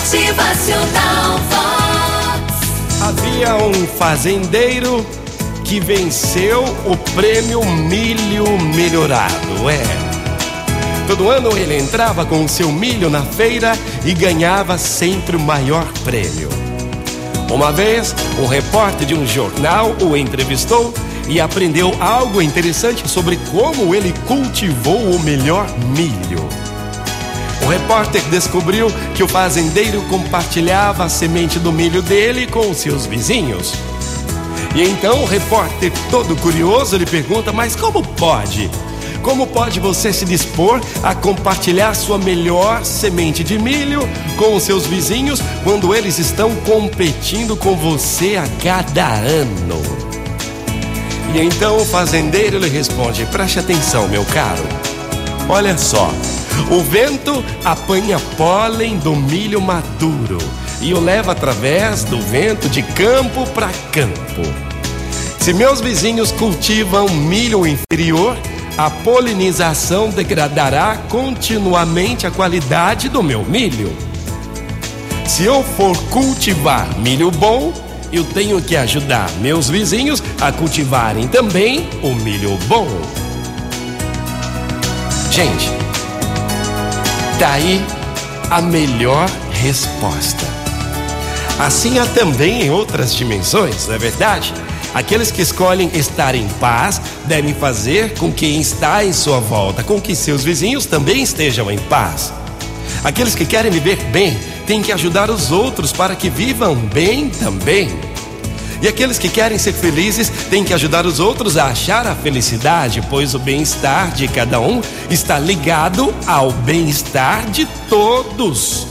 Motivacional Vox. Havia um fazendeiro que venceu o prêmio Milho Melhorado. É. Todo ano ele entrava com o seu milho na feira e ganhava sempre o maior prêmio. Uma vez, um repórter de um jornal o entrevistou e aprendeu algo interessante sobre como ele cultivou o melhor milho. O repórter descobriu que o fazendeiro compartilhava a semente do milho dele com seus vizinhos. E então o repórter, todo curioso, lhe pergunta: Mas como pode? Como pode você se dispor a compartilhar sua melhor semente de milho com os seus vizinhos quando eles estão competindo com você a cada ano? E então o fazendeiro lhe responde: Preste atenção, meu caro. Olha só, o vento apanha pólen do milho maduro e o leva através do vento de campo para campo. Se meus vizinhos cultivam milho inferior, a polinização degradará continuamente a qualidade do meu milho. Se eu for cultivar milho bom, eu tenho que ajudar meus vizinhos a cultivarem também o milho bom. Gente, daí a melhor resposta. Assim há também em outras dimensões, não é verdade? Aqueles que escolhem estar em paz devem fazer com que quem está em sua volta, com que seus vizinhos também estejam em paz. Aqueles que querem viver bem têm que ajudar os outros para que vivam bem também. E aqueles que querem ser felizes têm que ajudar os outros a achar a felicidade, pois o bem-estar de cada um está ligado ao bem-estar de todos.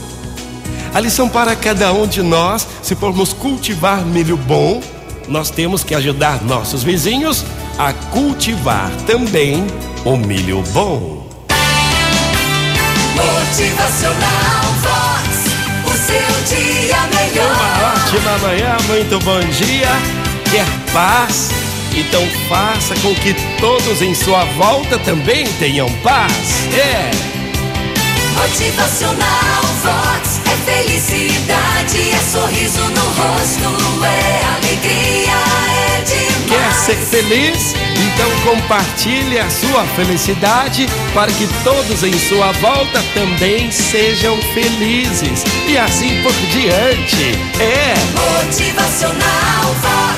A lição para cada um de nós, se formos cultivar milho bom, nós temos que ajudar nossos vizinhos a cultivar também o milho bom. Motivacional Ótima manhã, muito bom dia. Quer paz? Então faça com que todos em sua volta também tenham paz. É. Motivacional Vox. É felicidade, é sorriso no rosto, é ser feliz? Então compartilhe a sua felicidade para que todos em sua volta também sejam felizes. E assim por diante. É. Motivacional.